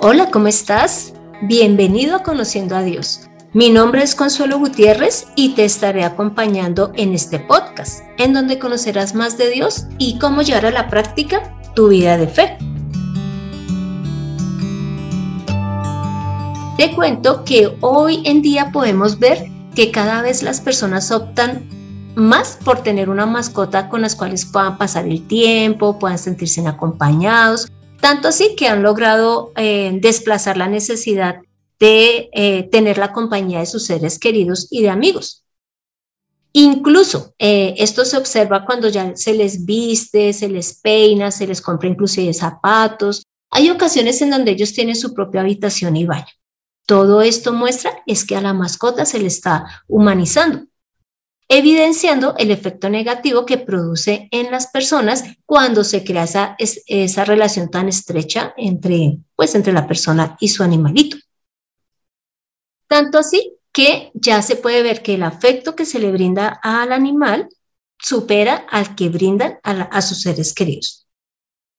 Hola, ¿cómo estás? Bienvenido a Conociendo a Dios. Mi nombre es Consuelo Gutiérrez y te estaré acompañando en este podcast, en donde conocerás más de Dios y cómo llevar a la práctica tu vida de fe. Te cuento que hoy en día podemos ver que cada vez las personas optan más por tener una mascota con las cuales puedan pasar el tiempo, puedan sentirse acompañados, tanto así que han logrado eh, desplazar la necesidad de eh, tener la compañía de sus seres queridos y de amigos. Incluso eh, esto se observa cuando ya se les viste, se les peina, se les compra inclusive zapatos. Hay ocasiones en donde ellos tienen su propia habitación y baño. Todo esto muestra es que a la mascota se le está humanizando, evidenciando el efecto negativo que produce en las personas cuando se crea esa, esa relación tan estrecha entre, pues, entre la persona y su animalito. Tanto así que ya se puede ver que el afecto que se le brinda al animal supera al que brindan a, sus seres queridos.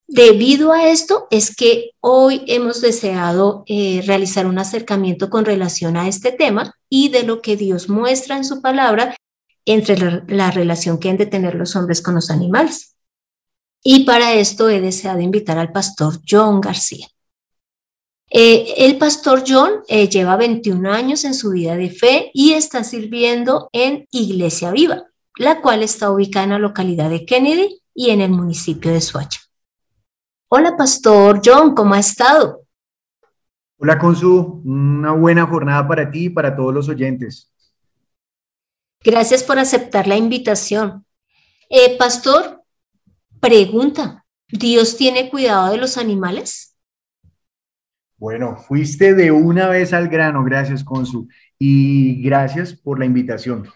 Debido a esto es que hoy hemos deseado eh, realizar un acercamiento con relación a este tema y de lo que Dios muestra en su palabra entre la, la relación que han de tener los hombres con los animales. Y para esto he deseado invitar al pastor John García. Eh, el pastor John eh, lleva 21 años en su vida de fe y está sirviendo en Iglesia Viva, la cual está ubicada en la localidad de Kennedy y en el municipio de Suacha. Hola, pastor John, ¿cómo ha estado? Hola, Consu, una buena jornada para ti y para todos los oyentes. Gracias por aceptar la invitación. Eh, pastor, pregunta, ¿Dios tiene cuidado de los animales? Bueno, fuiste de una vez al grano, gracias, Consu, y gracias por la invitación.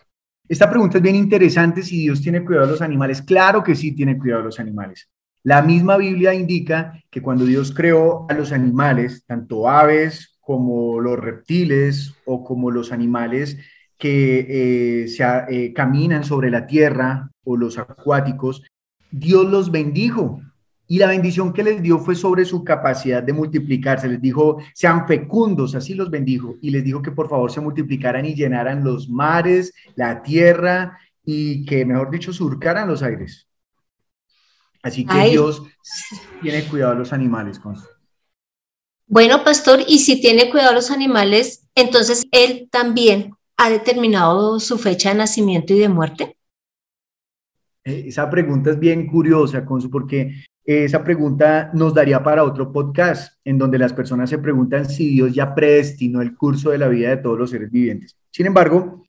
Esta pregunta es bien interesante, si Dios tiene cuidado de los animales. Claro que sí tiene cuidado de los animales. La misma Biblia indica que cuando Dios creó a los animales, tanto aves como los reptiles o como los animales que eh, se, eh, caminan sobre la tierra o los acuáticos, Dios los bendijo y la bendición que les dio fue sobre su capacidad de multiplicarse. Les dijo, sean fecundos, así los bendijo. Y les dijo que por favor se multiplicaran y llenaran los mares, la tierra y que, mejor dicho, surcaran los aires. Así que Dios tiene cuidado a los animales. Con bueno, pastor, y si tiene cuidado a los animales, entonces Él también ha determinado su fecha de nacimiento y de muerte. Eh, esa pregunta es bien curiosa, Consu, porque esa pregunta nos daría para otro podcast en donde las personas se preguntan si Dios ya predestinó el curso de la vida de todos los seres vivientes. Sin embargo,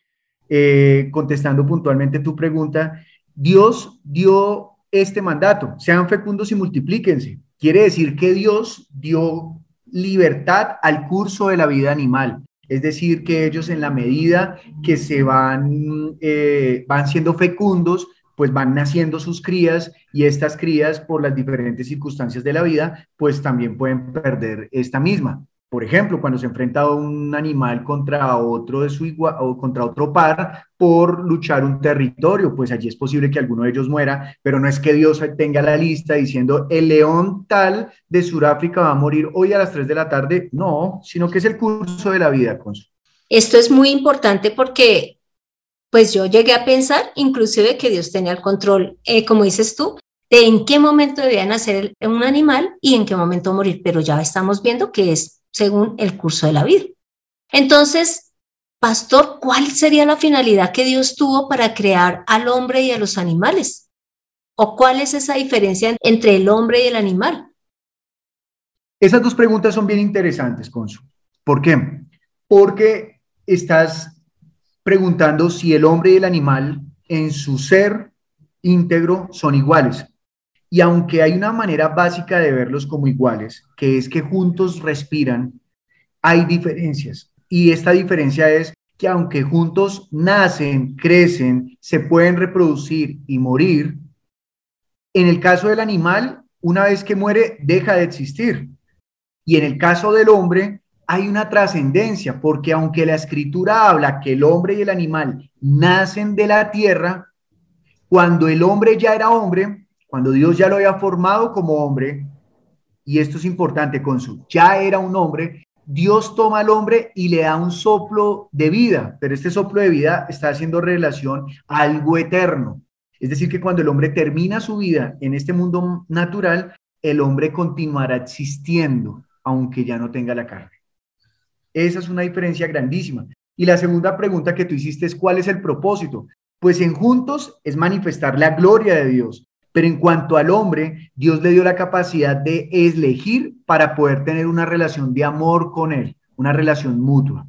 eh, contestando puntualmente tu pregunta, Dios dio este mandato, sean fecundos y multiplíquense. Quiere decir que Dios dio libertad al curso de la vida animal. Es decir, que ellos en la medida que se van, eh, van siendo fecundos, pues van naciendo sus crías y estas crías por las diferentes circunstancias de la vida, pues también pueden perder esta misma. Por ejemplo, cuando se enfrenta un animal contra otro de su igual o contra otro par por luchar un territorio, pues allí es posible que alguno de ellos muera, pero no es que Dios tenga la lista diciendo el león tal de Sudáfrica va a morir hoy a las 3 de la tarde, no, sino que es el curso de la vida. Esto es muy importante porque pues yo llegué a pensar inclusive que Dios tenía el control, eh, como dices tú, de en qué momento debía nacer un animal y en qué momento morir, pero ya estamos viendo que es según el curso de la vida. Entonces, pastor, ¿cuál sería la finalidad que Dios tuvo para crear al hombre y a los animales? ¿O cuál es esa diferencia entre el hombre y el animal? Esas dos preguntas son bien interesantes, Consu. ¿Por qué? Porque estás preguntando si el hombre y el animal en su ser íntegro son iguales. Y aunque hay una manera básica de verlos como iguales, que es que juntos respiran, hay diferencias. Y esta diferencia es que aunque juntos nacen, crecen, se pueden reproducir y morir, en el caso del animal, una vez que muere, deja de existir. Y en el caso del hombre, hay una trascendencia, porque aunque la escritura habla que el hombre y el animal nacen de la tierra, cuando el hombre ya era hombre, cuando Dios ya lo había formado como hombre, y esto es importante, su ya era un hombre, Dios toma al hombre y le da un soplo de vida, pero este soplo de vida está haciendo relación a algo eterno. Es decir, que cuando el hombre termina su vida en este mundo natural, el hombre continuará existiendo, aunque ya no tenga la carne. Esa es una diferencia grandísima. Y la segunda pregunta que tú hiciste es, ¿cuál es el propósito? Pues en juntos es manifestar la gloria de Dios. Pero en cuanto al hombre, Dios le dio la capacidad de elegir para poder tener una relación de amor con él, una relación mutua.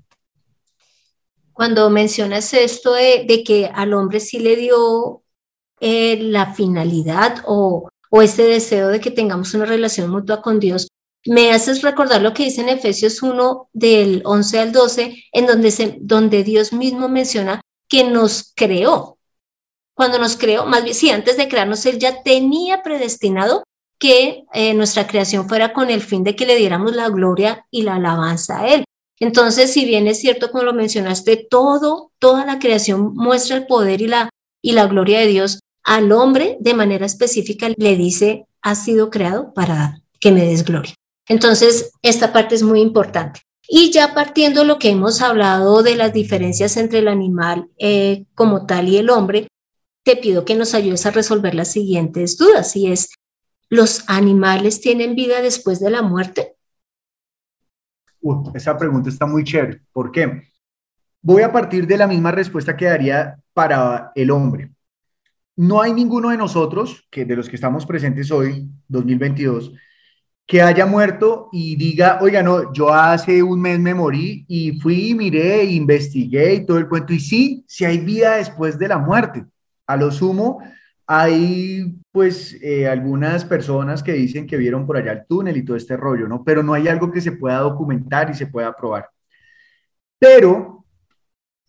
Cuando mencionas esto de, que al hombre sí le dio eh, la finalidad o, o este deseo de que tengamos una relación mutua con Dios, me haces recordar lo que dice en Efesios 1 del 11 al 12, en donde, se, donde Dios mismo menciona que nos creó. Cuando nos creó, más bien, sí, antes de crearnos, Él ya tenía predestinado que eh, nuestra creación fuera con el fin de que le diéramos la gloria y la alabanza a Él. Entonces, si bien es cierto, como lo mencionaste, todo, toda la creación muestra el poder y la, y la gloria de Dios, al hombre de manera específica le dice, ha sido creado para que me des gloria. Entonces, esta parte es muy importante. Y ya partiendo lo que hemos hablado de las diferencias entre el animal eh, como tal y el hombre, te pido que nos ayudes a resolver las siguientes dudas, y es, ¿los animales tienen vida después de la muerte? esa pregunta está muy chévere. ¿Por qué? Voy a partir de la misma respuesta que daría para el hombre. No hay ninguno de nosotros, que de los que estamos presentes hoy, 2022, que haya muerto y diga, oiga, no, yo hace un mes me morí y fui, miré, investigué y todo el cuento. Y sí, sí hay vida después de la muerte. A lo sumo, hay pues eh, algunas personas que dicen que vieron por allá el túnel y todo este rollo, ¿no? Pero no hay algo que se pueda documentar y se pueda probar. Pero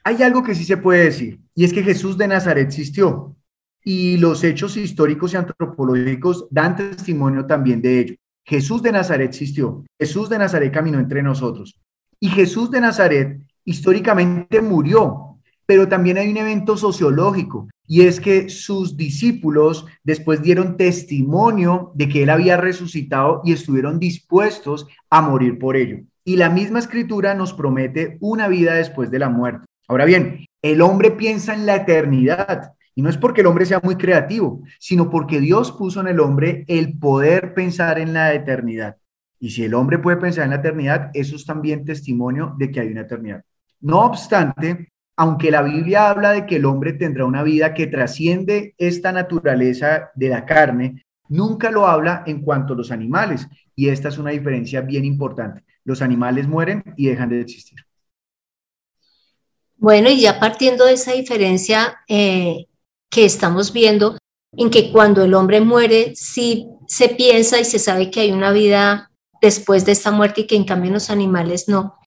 hay algo que sí se puede decir, y es que Jesús de Nazaret existió, y los hechos históricos y antropológicos dan testimonio también de ello. Jesús de Nazaret existió, Jesús de Nazaret caminó entre nosotros. Y Jesús de Nazaret históricamente murió, pero también hay un evento sociológico y es que sus discípulos después dieron testimonio de que él había resucitado y estuvieron dispuestos a morir por ello. Y la misma escritura nos promete una vida después de la muerte. Ahora bien, el hombre piensa en la eternidad y no es porque el hombre sea muy creativo, sino porque Dios puso en el hombre el poder pensar en la eternidad. Y si el hombre puede pensar en la eternidad, eso es también testimonio de que hay una eternidad. No obstante, aunque la Biblia habla de que el hombre tendrá una vida que trasciende esta naturaleza de la carne, nunca lo habla en cuanto a los animales. Y esta es una diferencia bien importante. Los animales mueren y dejan de existir. Bueno, y ya partiendo de esa diferencia, eh, que estamos viendo en que cuando el hombre muere, sí se piensa y se sabe que hay una vida después de esta muerte y que en cambio los animales no.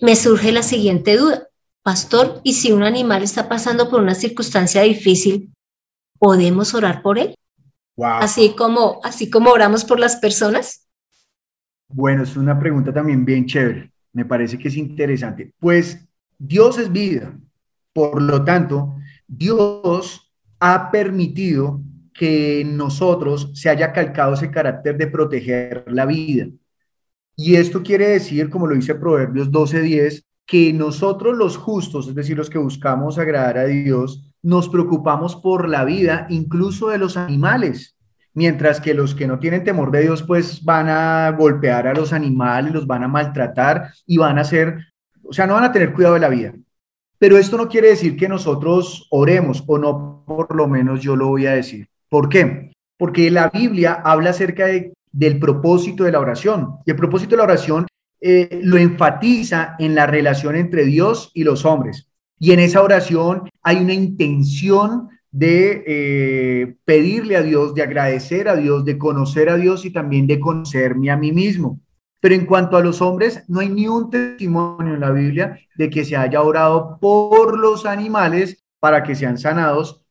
Me surge la siguiente duda, pastor, ¿y si un animal está pasando por una circunstancia difícil, podemos orar por él? Así como así como oramos por las personas? Bueno, es una pregunta también bien chévere. Me parece que es interesante. Pues Dios es vida. Por lo tanto, Dios ha permitido que nosotros se haya calcado ese carácter de proteger la vida. Y esto quiere decir, como lo dice Proverbios 12:10, que nosotros los justos, es decir, los que buscamos agradar a Dios, nos preocupamos por la vida incluso de los animales, mientras que los que no tienen temor de Dios, pues van a golpear a los animales, los van a maltratar y van a hacer, o sea, no van a tener cuidado de la vida. Pero esto no quiere decir que nosotros oremos, o no, por lo menos yo lo voy a decir. ¿Por qué? Porque la Biblia habla acerca del propósito de la oración. Y el propósito de la oración eh, lo enfatiza en la relación entre Dios y los hombres. Y en esa oración hay una intención de eh, pedirle a Dios, de agradecer a Dios, de conocer a Dios y también de conocerme a mí mismo. Pero en cuanto a los hombres, no hay ni un testimonio en la Biblia de que se haya orado por los animales para que sean sanados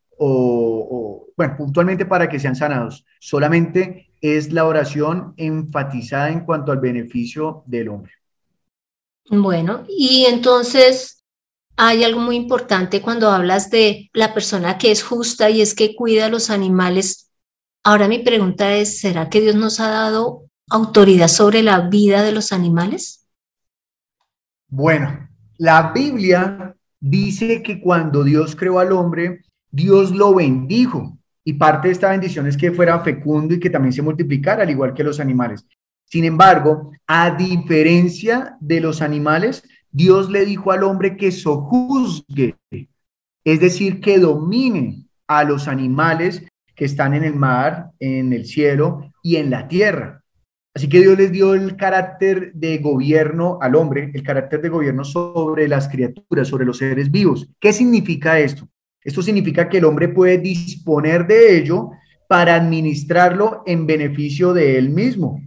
o, bueno, puntualmente para que sean sanados. Solamente es la oración enfatizada en cuanto al beneficio del hombre. Bueno, y entonces hay algo muy importante cuando hablas de la persona que es justa y es que cuida a los animales. Ahora mi pregunta es, ¿será que Dios nos ha dado autoridad sobre la vida de los animales? Bueno, la Biblia dice que cuando Dios creó al hombre, Dios lo bendijo. Y parte de esta bendición es que fuera fecundo y que también se multiplicara, al igual que los animales. Sin embargo, a diferencia de los animales, Dios le dijo al hombre que sojuzgue, es decir, que domine a los animales que están en el mar, en el cielo y en la tierra. Así que Dios les dio el carácter de gobierno al hombre, el carácter de gobierno sobre las criaturas, sobre los seres vivos. ¿Qué significa esto? Esto significa que el hombre puede disponer de ello para administrarlo en beneficio de él mismo.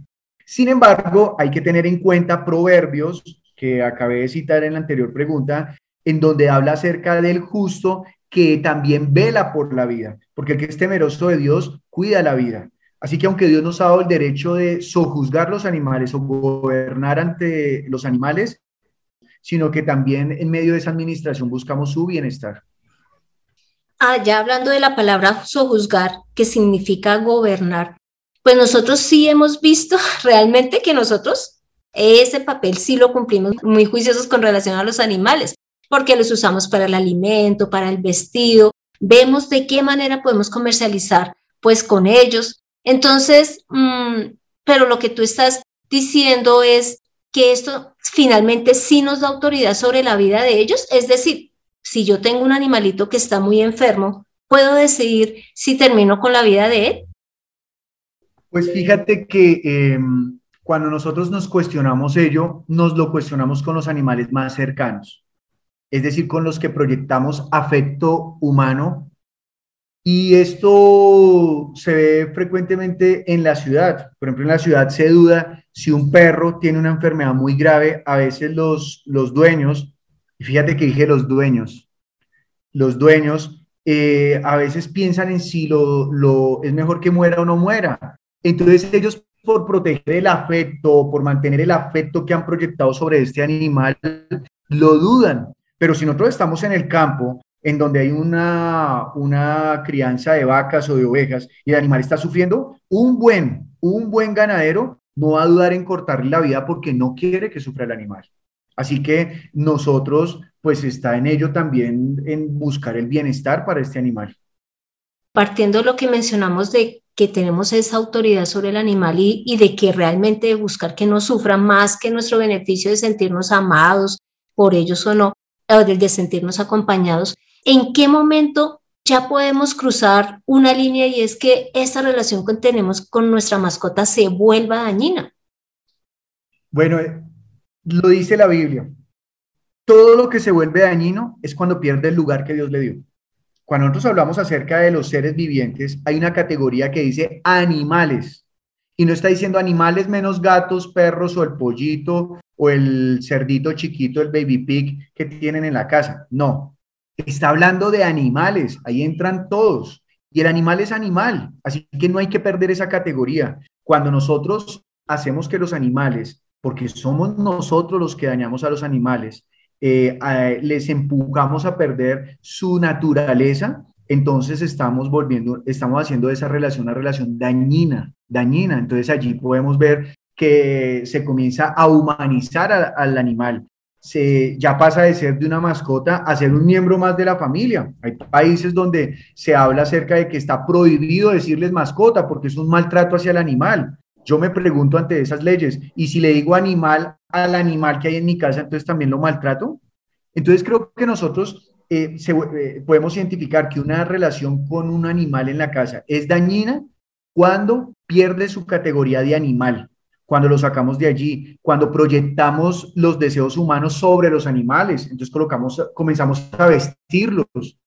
Sin embargo, hay que tener en cuenta proverbios que acabé de citar en la anterior pregunta, en donde habla acerca del justo que también vela por la vida, porque el que es temeroso de Dios cuida la vida. Así que aunque Dios nos ha dado el derecho de sojuzgar los animales o gobernar ante los animales, sino que también en medio de esa administración buscamos su bienestar. Ah, hablando de la palabra sojuzgar, que significa gobernar, pues nosotros sí hemos visto realmente que nosotros ese papel sí lo cumplimos muy juiciosos con relación a los animales porque los usamos para el alimento, para el vestido, vemos de qué manera podemos comercializar pues con ellos. Entonces, mm, pero lo que tú estás diciendo es que esto finalmente sí nos da autoridad sobre la vida de ellos, es decir, si yo tengo un animalito que está muy enfermo, ¿puedo decidir si termino con la vida de él? Pues fíjate que em, cuando nosotros nos cuestionamos ello, nos lo cuestionamos con los animales más cercanos es decir, con los que proyectamos afecto humano. Y esto se ve frecuentemente en la ciudad. Por ejemplo, en la ciudad se duda si un perro tiene una enfermedad muy grave. A veces los, los dueños, fíjate que dije los dueños, los dueños eh, a veces piensan en si lo, lo, es mejor que muera o no muera. Entonces ellos por proteger el afecto, por mantener el afecto que han proyectado sobre este animal, lo dudan. Pero si nosotros estamos en el campo, en donde hay una, una crianza de vacas o de ovejas y el animal está sufriendo, un buen, un buen ganadero no va a dudar en cortarle la vida porque no quiere que sufra el animal. Así que nosotros, pues está en ello también en buscar el bienestar para este animal. Partiendo de lo que mencionamos de que tenemos esa autoridad sobre el animal y, y de que realmente buscar que no sufra más que nuestro beneficio de sentirnos amados por ellos o no, de sentirnos acompañados, ¿en qué momento ya podemos cruzar una línea y es que esa relación que tenemos con nuestra mascota se vuelva dañina? Bueno, lo dice la Biblia. Todo lo que se vuelve dañino es cuando pierde el lugar que Dios le dio. Cuando nosotros hablamos acerca de los seres vivientes, hay una categoría que dice animales. Y no está diciendo animales menos gatos, perros o el pollito o el cerdito chiquito, el baby pig que tienen en la casa. No, está hablando de animales, ahí entran todos. Y el animal es animal, así que no hay que perder esa categoría. Cuando nosotros hacemos que los animales, porque somos nosotros los que dañamos a los animales, eh, les empujamos a perder su naturaleza, entonces estamos volviendo, estamos haciendo esa relación una relación dañina, dañina. Entonces allí podemos ver que se comienza a humanizar al animal. Se, ya pasa de ser de una mascota a ser un miembro más de la familia. Hay países donde se habla acerca de que está prohibido decirles mascota porque es un maltrato hacia el animal. Yo me pregunto ante esas leyes, ¿y si le digo animal al animal que hay en mi casa, entonces también lo maltrato? Entonces creo que nosotros eh, eh, podemos identificar que una relación con un animal en la casa es dañina cuando pierde su categoría de animal cuando lo sacamos de allí, cuando proyectamos los deseos humanos sobre los animales, entonces colocamos, comenzamos a vestirlos.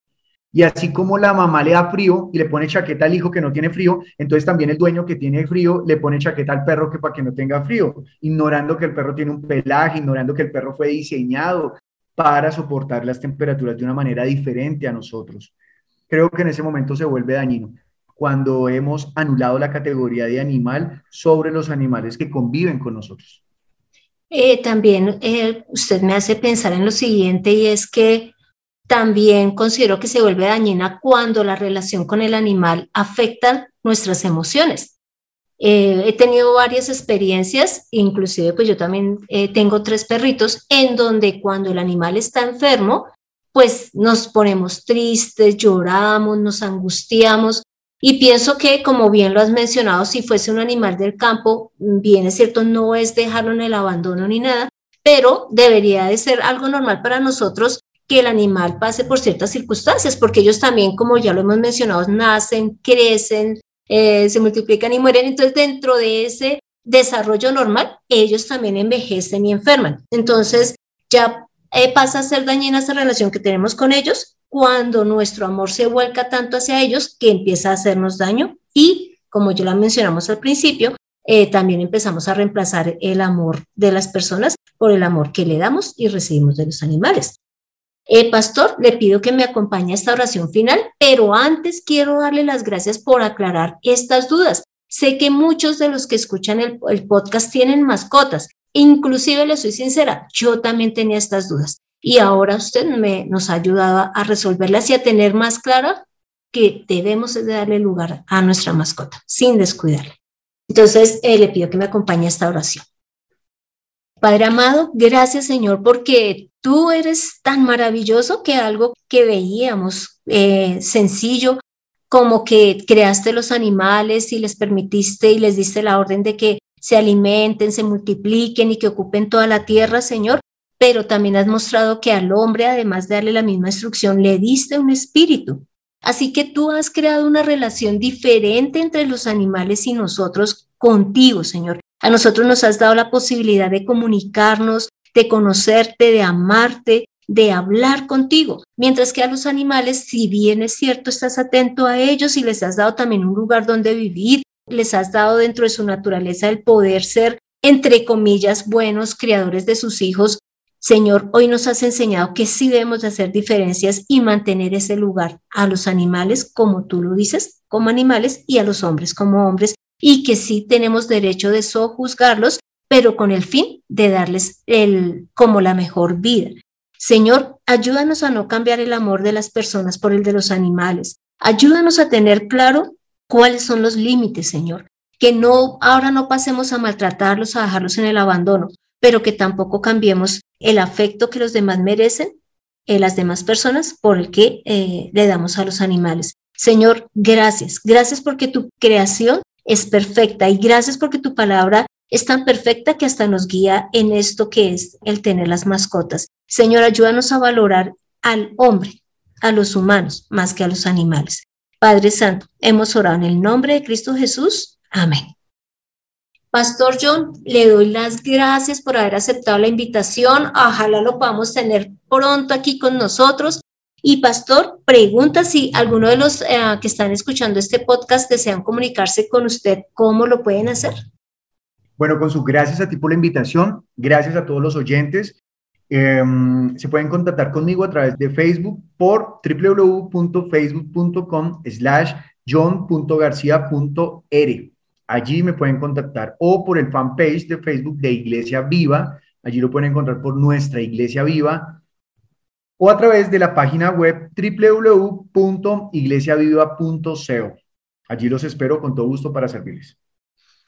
Y así como la mamá le da frío y le pone chaqueta al hijo que no tiene frío, entonces también el dueño que tiene frío le pone chaqueta al perro que para que no tenga frío, ignorando que el perro tiene un pelaje, ignorando que el perro fue diseñado para soportar las temperaturas de una manera diferente a nosotros. Creo que en ese momento se vuelve dañino cuando hemos anulado la categoría de animal sobre los animales que conviven con nosotros. Eh, también eh, usted me hace pensar en lo siguiente y es que también considero que se vuelve dañina cuando la relación con el animal afecta nuestras emociones. Eh, he tenido varias experiencias, inclusive pues yo también eh, tengo tres perritos, en donde cuando el animal está enfermo, pues nos ponemos tristes, lloramos, nos angustiamos. Y pienso que, como bien lo has mencionado, si fuese un animal del campo, bien es cierto, no es dejarlo en el abandono ni nada, pero debería de ser algo normal para nosotros que el animal pase por ciertas circunstancias, porque ellos también, como ya lo hemos mencionado, nacen, crecen, eh, se multiplican y mueren. Entonces, dentro de ese desarrollo normal, ellos también envejecen y enferman. Entonces, ya eh, pasa a ser dañina esa relación que tenemos con ellos cuando nuestro amor se vuelca tanto hacia ellos que empieza a hacernos daño y, como ya lo mencionamos al principio, eh, también empezamos a reemplazar el amor de las personas por el amor que le damos y recibimos de los animales. Eh, pastor, le pido que me acompañe a esta oración final, pero antes quiero darle las gracias por aclarar estas dudas. Sé que muchos de los que escuchan el, podcast tienen mascotas. Inclusive, le soy sincera, yo también tenía estas dudas. Y ahora usted me, nos ha ayudado a resolverlas y a tener más clara que debemos darle lugar a nuestra mascota sin descuidarla. Entonces, eh, le pido que me acompañe a esta oración. Padre amado, gracias Señor porque tú eres tan maravilloso que algo que veíamos eh, sencillo, como que creaste los animales y les permitiste y les diste la orden de que se alimenten, se multipliquen y que ocupen toda la tierra, Señor, pero también has mostrado que al hombre, además de darle la misma instrucción, le diste un espíritu. Así que tú has creado una relación diferente entre los animales y nosotros contigo, Señor. A nosotros nos has dado la posibilidad de comunicarnos, de conocerte, de amarte, de hablar contigo, mientras que a los animales, si bien es cierto, estás atento a ellos y les has dado también un lugar donde vivir, les has dado dentro de su naturaleza el poder ser, entre comillas, buenos criadores de sus hijos. Señor, hoy nos has enseñado que sí debemos de hacer diferencias y mantener ese lugar a los animales, como tú lo dices, como animales, y a los hombres como hombres, y que sí tenemos derecho de sojuzgarlos, pero con el fin de darles el, como la mejor vida. Señor, ayúdanos a no cambiar el amor de las personas por el de los animales. Ayúdanos a tener claro cuáles son los límites, Señor. Que no, ahora no pasemos a maltratarlos, a dejarlos en el abandono, pero que tampoco cambiemos el afecto que los demás merecen, en las demás personas, por el que eh, le damos a los animales. Señor, gracias. Gracias porque tu creación es perfecta y gracias porque tu palabra es tan perfecta que hasta nos guía en esto que es el tener las mascotas. Señor, ayúdanos a valorar al hombre, a los humanos, más que a los animales. Padre Santo, hemos orado en el nombre de Cristo Jesús. Amén. Pastor John, le doy las gracias por haber aceptado la invitación. Ojalá lo podamos tener pronto aquí con nosotros. Y Pastor, pregunta si alguno de los eh, que están escuchando este podcast desean comunicarse con usted, ¿cómo lo pueden hacer? Bueno, con su gracias a ti por la invitación, gracias a todos los oyentes. Em, se pueden contactar conmigo a través de Facebook por www.facebook.com slash john.garcía.r. Allí me pueden contactar o por el fanpage de Facebook de Iglesia Viva. Allí lo pueden encontrar por nuestra Iglesia Viva o a través de la página web www.iglesiaviva.co. Allí los espero con todo gusto para servirles.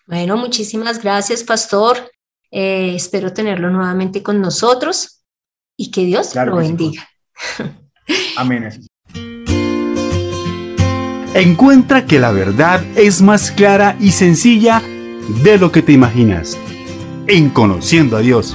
Bueno, muchísimas gracias, pastor. Eh, espero tenerlo nuevamente con nosotros y que Dios lo bendiga. Amén. Encuentra que la verdad es más clara y sencilla de lo que te imaginas. En Conociendo a Dios.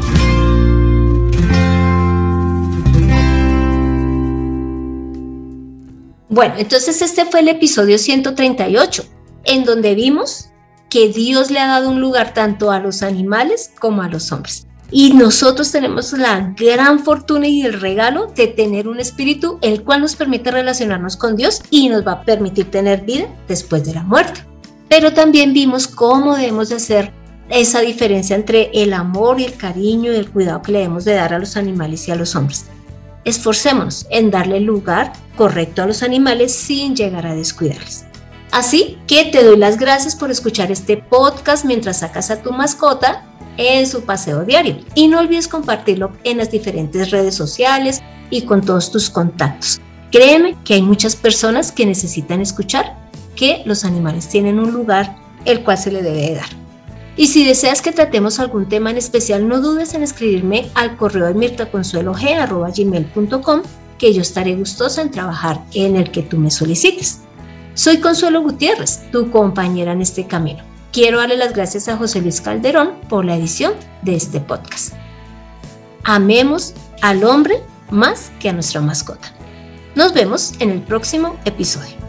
Bueno, entonces este fue el episodio 138, en donde vimos que Dios le ha dado un lugar tanto a los animales como a los hombres. Y nosotros tenemos la gran fortuna y el regalo de tener un espíritu el cual nos permite relacionarnos con Dios y nos va a permitir tener vida después de la muerte. Pero también vimos cómo debemos de hacer esa diferencia entre el amor y el cariño y el cuidado que le debemos de dar a los animales y a los hombres esforcémonos en darle lugar correcto a los animales sin llegar a descuidarles. Así que te doy las gracias por escuchar este podcast mientras sacas a tu mascota en su paseo diario. Y no olvides compartirlo en las diferentes redes sociales y con todos tus contactos. Créeme que hay muchas personas que necesitan escuchar que los animales tienen un lugar el cual se le debe dar. Y si deseas que tratemos algún tema en especial, no dudes en escribirme al correo de mirtaconsuelog.com que yo estaré gustosa en trabajar en el que tú me solicites. Soy Consuelo Gutiérrez, tu compañera en este camino. Quiero darle las gracias a José Luis Calderón por la edición de este podcast. Amemos al hombre más que a nuestra mascota. Nos vemos en el próximo episodio.